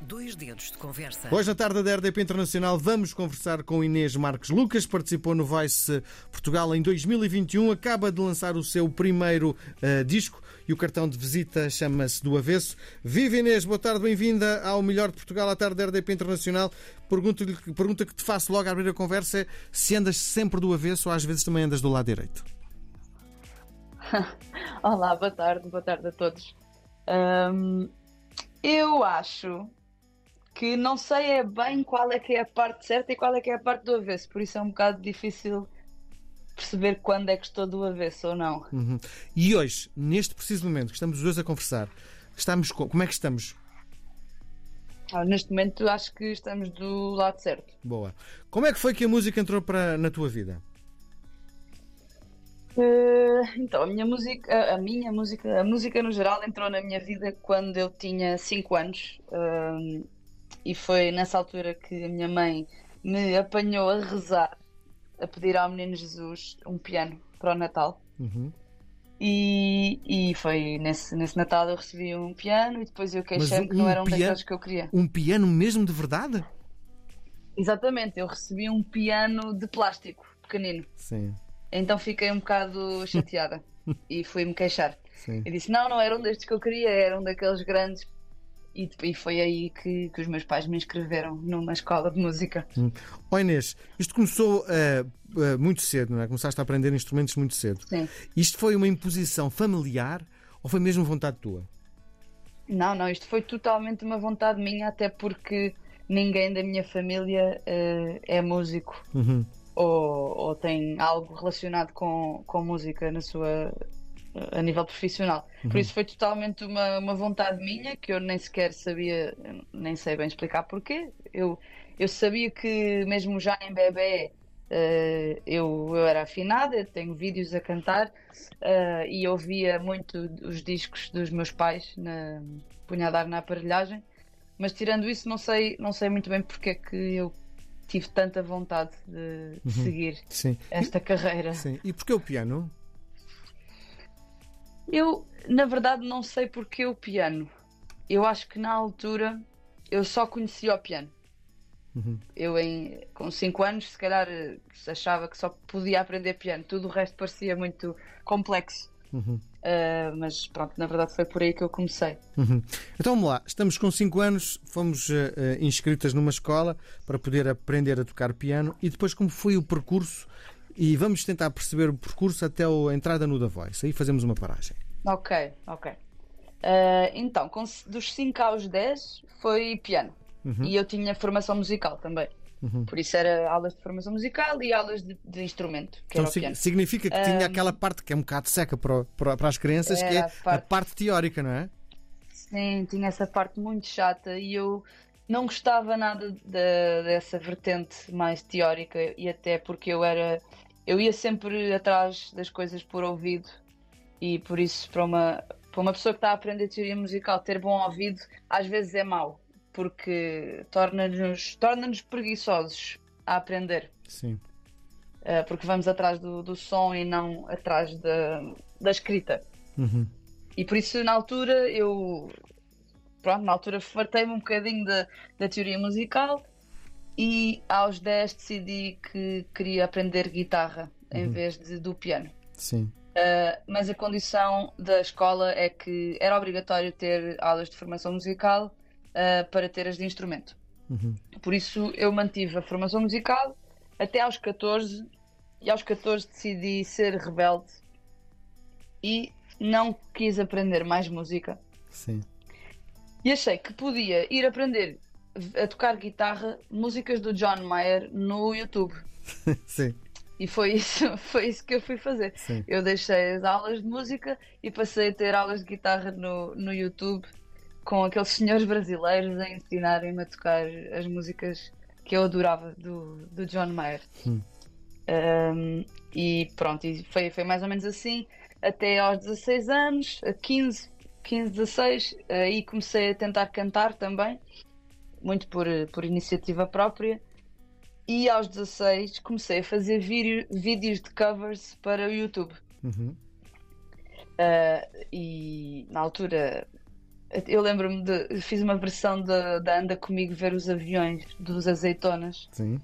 Dois dedos de conversa. Hoje, na tarde da RDP Internacional, vamos conversar com Inês Marques Lucas. Participou no Vice Portugal em 2021. Acaba de lançar o seu primeiro uh, disco e o cartão de visita chama-se Do Avesso. Viva Inês, boa tarde, bem-vinda ao Melhor de Portugal, à tarde da RDP Internacional. Pergunta, pergunta que te faço logo a abrir a conversa é se andas sempre do avesso ou às vezes também andas do lado direito. Olá, boa tarde, boa tarde a todos. Um, eu acho que não sei é bem qual é que é a parte certa e qual é que é a parte do avesso, por isso é um bocado difícil perceber quando é que estou do avesso ou não. Uhum. E hoje, neste preciso momento que estamos os dois a conversar, estamos como é que estamos? Ah, neste momento acho que estamos do lado certo. Boa. Como é que foi que a música entrou para, na tua vida? Uh, então, a minha música, a minha música, a música no geral entrou na minha vida quando eu tinha 5 anos. Uh, e foi nessa altura que a minha mãe me apanhou a rezar, a pedir ao Menino Jesus um piano para o Natal. Uhum. E, e foi nesse, nesse Natal eu recebi um piano e depois eu queixei-me um, que não era um piano, daqueles que eu queria. Um piano mesmo de verdade? Exatamente, eu recebi um piano de plástico, pequenino. Sim. Então fiquei um bocado chateada e fui-me queixar. Sim. E disse: Não, não era um destes que eu queria, era um daqueles grandes e, e foi aí que, que, os meus pais me inscreveram numa escola de música. Hum. Oh Inês, isto começou uh, uh, muito cedo, não é? Começaste a aprender instrumentos muito cedo. Sim. Isto foi uma imposição familiar ou foi mesmo vontade tua? Não, não, isto foi totalmente uma vontade minha, até porque ninguém da minha família uh, é músico. Uhum. Ou, ou, tem algo relacionado com, com música na sua a nível profissional. Uhum. Por isso foi totalmente uma, uma vontade minha que eu nem sequer sabia, nem sei bem explicar porquê. Eu, eu sabia que mesmo já em bebê uh, eu, eu era afinada, tenho vídeos a cantar uh, e ouvia muito os discos dos meus pais na, punha a dar na aparelhagem. Mas tirando isso, não sei, não sei muito bem porque é que eu tive tanta vontade de, de uhum. seguir Sim. esta carreira. Sim. E porquê o piano? Eu, na verdade, não sei porque o piano. Eu acho que na altura eu só conhecia o piano. Uhum. Eu, em, com 5 anos, se calhar achava que só podia aprender piano. Tudo o resto parecia muito complexo. Uhum. Uh, mas pronto, na verdade foi por aí que eu comecei. Uhum. Então vamos lá, estamos com 5 anos, fomos uh, inscritas numa escola para poder aprender a tocar piano e depois como foi o percurso e vamos tentar perceber o percurso até a entrada no The Voice. Aí fazemos uma paragem. Ok, ok. Uh, então, com, dos 5 aos 10 foi piano. Uhum. E eu tinha formação musical também. Uhum. Por isso era aulas de formação musical e aulas de, de instrumento. então significa que tinha aquela parte que é um bocado seca para, para, para as crianças, que é a parte... a parte teórica, não é? Sim, tinha essa parte muito chata e eu não gostava nada de, dessa vertente mais teórica e até porque eu era eu ia sempre atrás das coisas por ouvido e por isso para uma para uma pessoa que está a aprender teoria musical ter bom ouvido às vezes é mau porque torna-nos torna-nos preguiçosos a aprender. Sim. Uh, porque vamos atrás do, do som e não atrás da, da escrita. Uhum. e por isso na altura eu pronto, na altura fartei-me um bocadinho da, da teoria musical e aos 10 decidi que queria aprender guitarra em Uhum. vez de, do piano. Sim. Uh, mas a condição da escola é que era obrigatório ter aulas de formação musical uh, para ter as de instrumento. Uhum. Por isso eu mantive a formação musical até aos 14 e aos 14 decidi ser rebelde e não quis aprender mais música. Sim. E achei que podia ir aprender a tocar guitarra músicas do John Mayer no YouTube. Sim. E foi isso, foi isso que eu fui fazer. Sim. Eu deixei as aulas de música e passei a ter aulas de guitarra no, no YouTube com aqueles senhores brasileiros a ensinarem-me a tocar as músicas que eu adorava do, do John Mayer. Hum. Um, e pronto, e foi, foi mais ou menos assim até aos 16 anos, a 15, 15, 16, aí comecei a tentar cantar também, muito por, por iniciativa própria. E aos 16 comecei a fazer vídeo, vídeos de covers para o YouTube. Uhum. Uh, e na altura Eu lembro-me de. Fiz uma versão da Anda Comigo Ver os Aviões dos Azeitonas. Sim.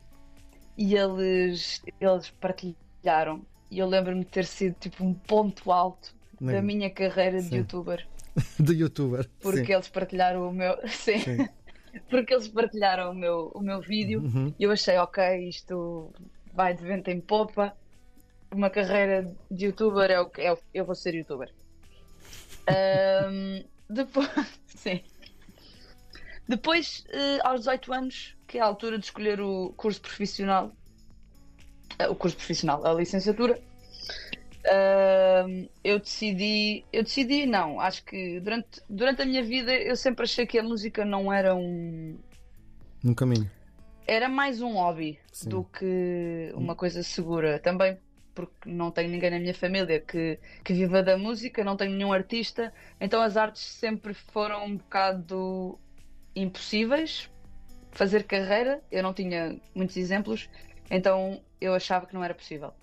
E eles, eles partilharam. E eu lembro-me de ter sido tipo um ponto alto Da minha carreira Sim. de youtuber. De youtuber. Porque Sim. eles partilharam o meu. Sim. Sim. Porque eles partilharam o meu, o meu vídeo Uhum. e eu achei, ok, isto vai de vento em popa. Uma carreira de youtuber é o que é, eu vou ser youtuber. Ahm, depois, sim. Depois, eh, aos 18 anos, que é a altura de escolher o curso profissional, eh, o curso profissional, a licenciatura, eu decidi, eu decidi, não, acho que durante, durante a minha vida eu sempre achei que a música não era um, No caminho. era mais um hobby Sim. do que uma coisa segura. Também porque não tenho ninguém na minha família que, que viva da música, não tenho nenhum artista, então as artes sempre foram um bocado impossíveis. Fazer carreira, eu não tinha muitos exemplos, então eu achava que não era possível.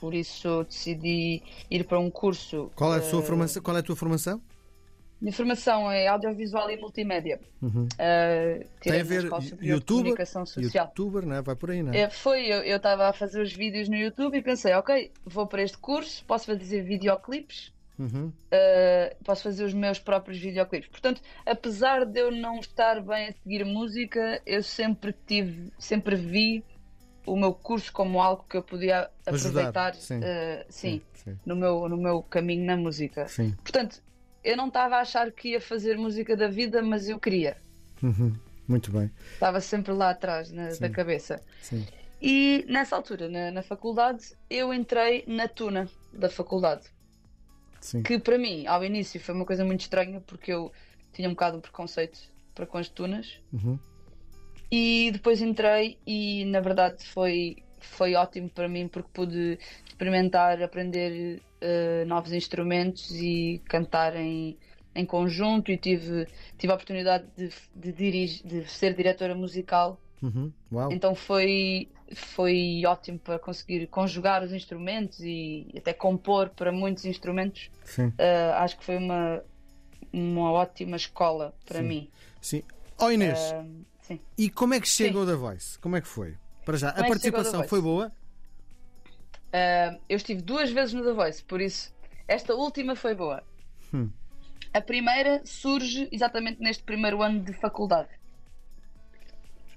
Por isso decidi ir para um curso. Qual é a sua eh, formação? Qual é a tua formação? Minha formação é audiovisual e multimédia. Uhum. Uh, Tem a ver youtuber, Comunicação Social. youtuber, não é? Vai por aí, não é? É, foi, eu estava a fazer os vídeos no YouTube e pensei, ok, vou para este curso, posso fazer videoclipes, Uhum. uh, posso fazer os meus próprios videoclipes. Portanto, apesar de eu não estar bem a seguir música, eu sempre tive, sempre vi o meu curso como algo que eu podia aproveitar, sim. uh, sim, Sim. no meu, no meu caminho na música. Portanto, eu não estava a achar que ia fazer música da vida, mas eu queria. Uhum. Muito bem. Estava sempre lá atrás na- da cabeça. E nessa altura, na, na faculdade, eu entrei na tuna da faculdade. Sim. Que para mim, ao início, foi uma coisa muito estranha porque eu tinha um bocado de preconceito para com as tunas. Uhum. E depois entrei e na verdade foi, foi ótimo para mim porque pude experimentar, aprender eh, novos instrumentos e cantar em, em conjunto e tive, tive a oportunidade de, de, dirigir, de ser diretora musical Uhum. Então foi, foi ótimo para conseguir conjugar os instrumentos e até compor para muitos instrumentos. Uh, acho que foi uma, uma ótima escola para Sim. mim. Sim. Ó Inês, Uh, sim. e como é que o The Voice? Como é que foi? Para já, Como a é The participação foi boa? Uh, eu estive duas vezes no The Voice, por isso esta última foi boa. Hum. A primeira surge exatamente neste primeiro ano de faculdade,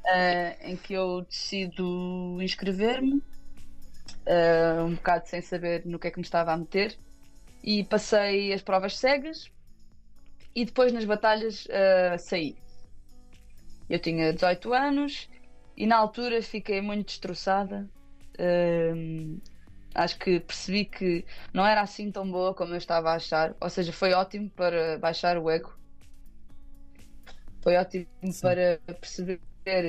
uh, em que eu decido inscrever-me, uh, um bocado sem saber no que é que me estava a meter, e passei as provas cegas e depois nas batalhas uh, saí. Eu tinha 18 anos e na altura fiquei muito destroçada. Um, acho que percebi que não era assim tão boa como eu estava a achar. Ou seja, foi ótimo para baixar o ego. Foi ótimo Sim. para perceber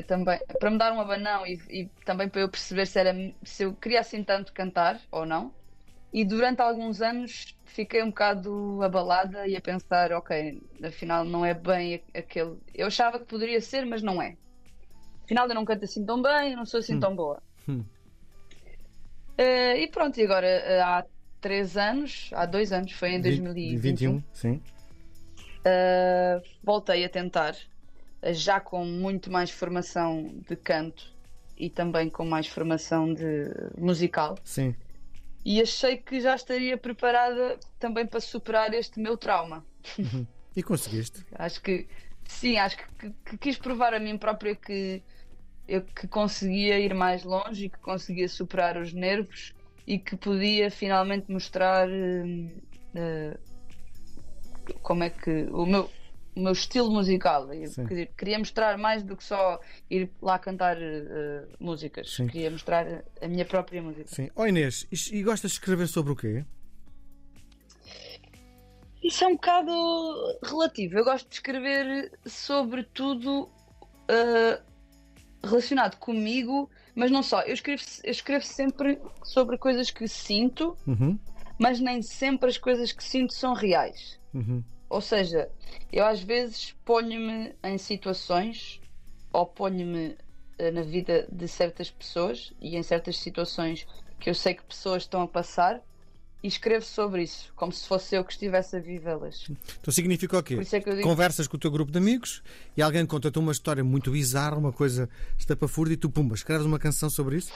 também, para me dar um abanão e, e também para eu perceber se, era, se eu queria assim tanto cantar ou não. E durante alguns anos fiquei um bocado abalada e a pensar, ok, afinal não é bem aquele. Eu achava que poderia ser, mas não é. Afinal eu não canto assim tão bem, eu não sou assim Hum. tão boa. Hum. Eh, e pronto, e agora eh, há três anos, há dois anos, foi em 2021, 21, sim. eh, voltei a tentar, já com muito mais formação de canto e também com mais formação de musical. Sim. E achei que já estaria preparada também para superar este meu trauma. E conseguiste? Acho que sim, acho que, que- quis provar a mim própria que eu que conseguia ir mais longe e que conseguia superar os nervos e que podia finalmente mostrar hum, eh, como é que o meu, o meu estilo musical. Sim. queria- queria mostrar mais do que só ir lá cantar eh, músicas. Sim. Queria mostrar a minha própria música. Sim. Ó Inês, e, e gostas de escrever sobre o quê? Isso é um bocado relativo. Eu gosto de escrever sobre tudo uh, relacionado comigo, mas não só. Eu escrevo, eu escrevo sempre sobre coisas que sinto, Uhum. mas nem sempre as coisas que sinto são reais. Uhum. Ou seja, eu às vezes ponho-me em situações ou ponho-me eh, na vida de certas pessoas e em certas situações que eu sei que pessoas estão a passar e escrevo sobre isso, como se fosse eu que estivesse a vivê-las. Então significa o quê? É digo- Conversas com o teu grupo de amigos e alguém conta-te uma história muito bizarra, uma coisa estapafúrdia e tu, pumba, escreves uma canção sobre isso?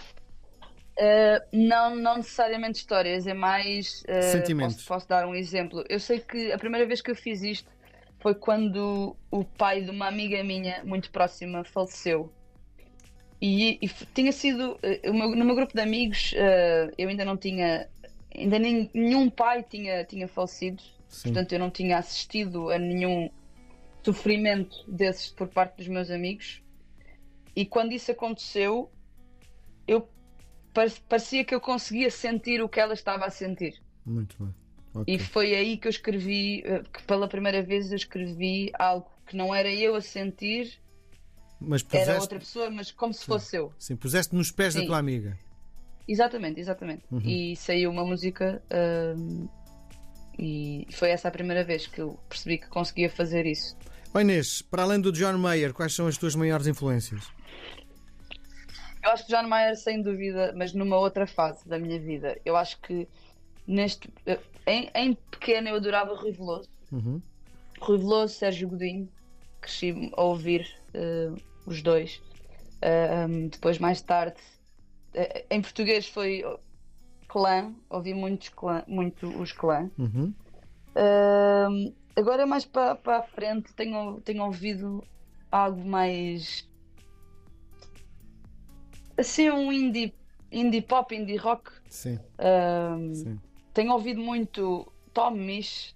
Uh, não, não necessariamente histórias, é mais. uh, Sentimentos. Posso, posso dar um exemplo. Eu sei que a primeira vez que eu fiz isto foi quando o pai de uma amiga minha, muito próxima, faleceu. E, e tinha sido. uh, meu- no meu grupo de amigos, eu ainda não tinha. Ainda nem- nenhum pai tinha, tinha falecido. Sim. Portanto, eu não tinha assistido a nenhum sofrimento desses por parte dos meus amigos. E quando isso aconteceu, eu parecia que eu conseguia sentir o que ela estava a sentir. Muito bem. Ok. E foi aí que eu escrevi, eh, que pela primeira vez eu escrevi algo que não era eu a sentir, Mas era puseste, outra pessoa, mas como se fosse eu. sim, puseste nos pés da Sim. tua amiga. Exatamente, exatamente. Uhum. E saiu uma música hum, e foi essa a primeira vez que eu percebi que conseguia fazer isso. Ó Inês, para além do John Mayer, quais são as tuas maiores influências? Eu acho que John Mayer, sem dúvida, mas numa outra fase da minha vida. Eu acho que neste. eh, Em, em pequeno eu adorava Rui Veloso. Uhum. Rui Veloso, Sérgio Godinho. Cresci a ouvir eh, os dois. Ah, um, depois, mais tarde, eh, em português foi Clã. Ouvi muitos clã, muito os Clã. Uhum. Agora mais para para a frente tenho, tenho ouvido algo mais assim um indie, indie pop, indie rock. Sim, Ahm, sim. tenho ouvido muito Tom Misch,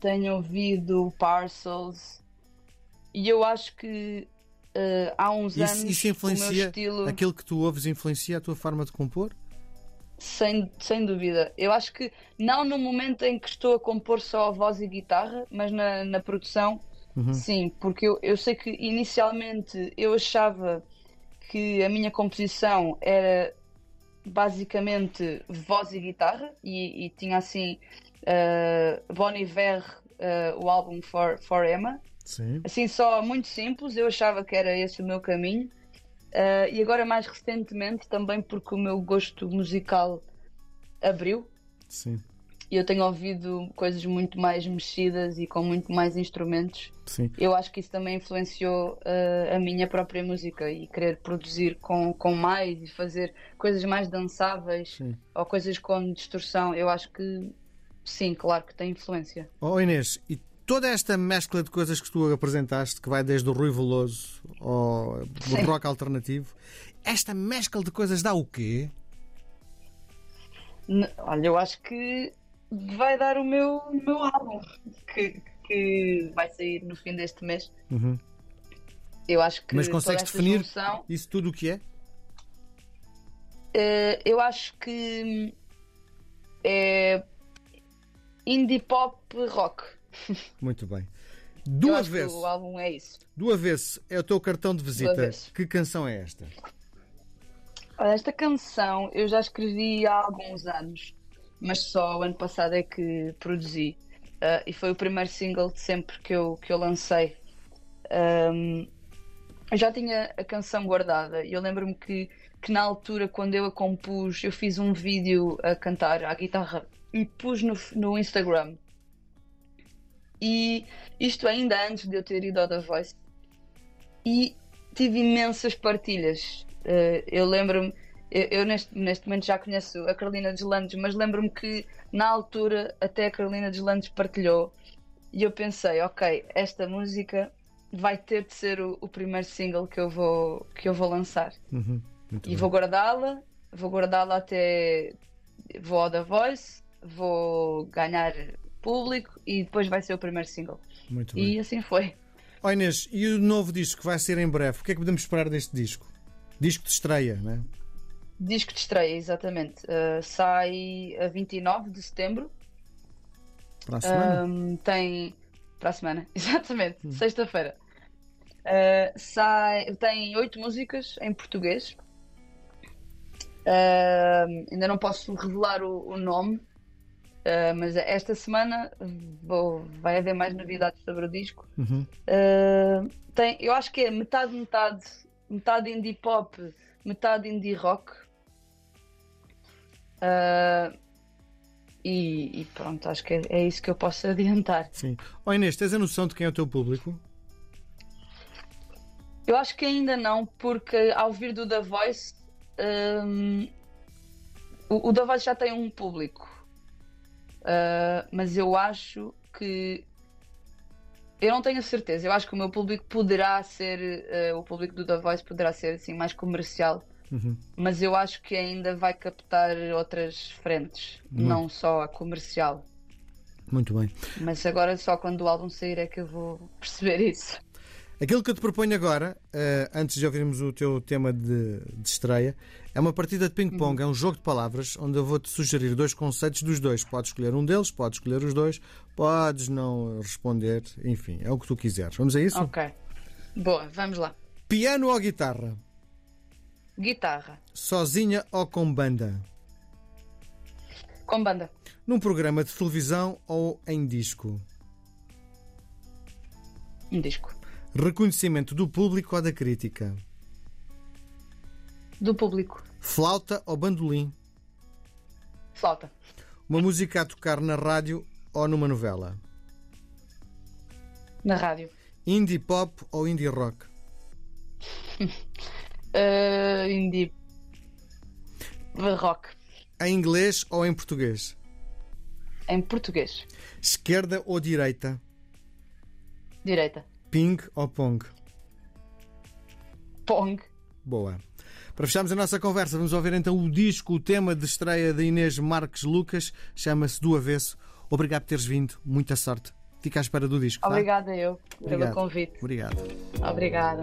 tenho ouvido Parcels e eu acho que ah, há uns Isso, anos isso o meu influencia estilo aquilo que tu ouves influencia a tua forma de compor? Sem, sem dúvida. Eu acho que não no momento em que estou a compor só a voz e guitarra, mas na, na produção, Uhum. sim, porque eu, eu sei que inicialmente eu achava que a minha composição era basicamente voz e guitarra e, e tinha assim uh, Bon Iver, uh, o álbum For, For Emma, Sim. assim só muito simples, eu achava que era esse o meu caminho. Uh, e agora mais recentemente também porque o meu gosto musical abriu Sim. E eu tenho ouvido coisas muito mais mexidas e com muito mais instrumentos. Sim. Eu acho que isso também influenciou uh, a minha própria música e querer produzir com, com mais e fazer coisas mais dançáveis Sim. ou coisas com distorção. Eu acho que sim, claro que tem influência. Oh Inês, e toda esta mescla de coisas que tu apresentaste, que vai desde o Rui Veloso ao Sim. rock alternativo, esta mescla de coisas dá o quê? Olha, eu acho que vai dar o meu, o meu álbum que, que vai sair no fim deste mês. Uhum. Eu acho que Mas consegues definir junção, isso tudo o que é? eh, eu acho que é indie pop rock. Muito bem. Do que avesso, o álbum é isso. do avesso é o teu cartão de visita. Que canção é esta? Esta canção eu já escrevi há alguns anos, mas só o ano passado é que produzi. Ah, e foi o primeiro single de sempre que eu, que eu lancei. Eu já tinha a canção guardada e eu lembro-me que, que na altura, quando eu a compus, eu fiz um vídeo a cantar à guitarra e pus no, no Instagram. E isto ainda antes de eu ter ido ao The Voice. E tive imensas partilhas. Eh, eu lembro-me, eu, eu neste, neste momento já conheço a Carolina Deslandes, mas lembro-me que na altura até a Carolina Deslandes partilhou e eu pensei, ok, esta música vai ter de ser o, o primeiro single que eu vou, que eu vou lançar. Uhum. E bem. vou guardá-la, vou guardá-la até vou ao The Voice, vou ganhar público e depois vai ser o primeiro single. Muito bem. E assim foi. Oh Inês, e o novo disco que vai ser em breve? O que é que podemos esperar deste disco? Disco de estreia, não é? Disco de estreia, exatamente. Uh, sai a 29 de setembro. Para a semana? Um, tem. Para a semana, exatamente, sexta-feira. Uh, sai... Tem oito músicas em português. Uh, ainda não posso revelar o, o nome, uh, mas esta semana vou... vai haver mais novidades sobre o disco. Uhum. Uh, tem, eu acho que é metade, metade, metade indie pop, metade indie rock. Uh, E, e pronto, acho que é, é, isso que eu posso adiantar. Sim. Oh Inês, tens a noção de quem é o teu público? Eu acho que ainda não, porque ao vir do The Voice, um, o, o The Voice já tem um público. Uh, mas eu acho que eu não tenho certeza. Eu acho que o meu público poderá ser uh, o público do The Voice poderá ser assim mais comercial Uhum. Mas eu acho que ainda vai captar outras frentes, não só a comercial. Muito bem. Mas agora só quando o álbum sair é que eu vou perceber isso. Aquilo que eu te proponho agora, uh, antes de ouvirmos o teu tema de, de estreia, é uma partida de ping-pong, uhum. é um jogo de palavras onde eu vou-te sugerir dois conceitos dos dois. Podes escolher um deles, podes escolher os dois, podes não responder, enfim, é o que tu quiseres. Vamos a isso? Ok. Boa, vamos lá. Piano ou guitarra? Guitarra. Sozinha ou com banda? Com banda. Num programa de televisão ou em disco? Um disco. Reconhecimento do público ou da crítica? Do público. Flauta ou bandolim? Flauta. Uma música a tocar na rádio ou numa novela? Na rádio. Indie pop ou indie rock? Uh, indie. Rock. Em inglês ou em português? Em português. Esquerda ou direita? Direita. Ping ou pong? Pong. Boa. Para fecharmos a nossa conversa, vamos ouvir então o disco, o tema de estreia de Inês Marques Lucas, chama-se Do Avesso. Obrigado por teres vindo, muita sorte. Fica à espera do disco. Tá? Obrigada tá? eu Obrigado. pelo convite. Obrigado. Obrigada.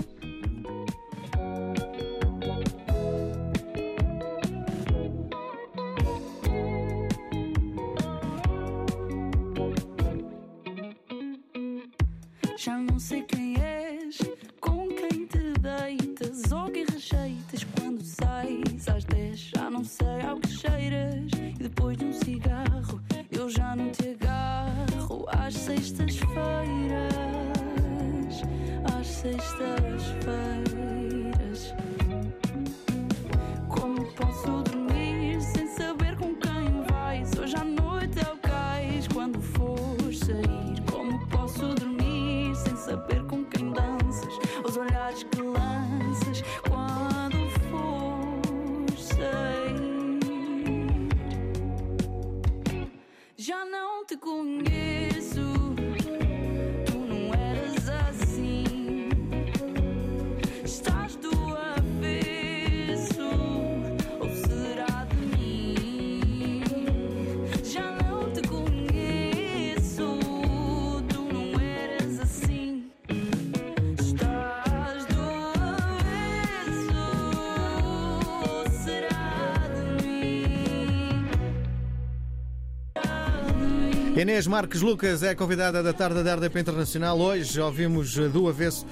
Inês Marques Lucas é convidada da tarde da RDP Internacional. Hoje ouvimos do avesso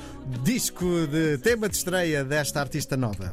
disco de tema de estreia desta artista nova.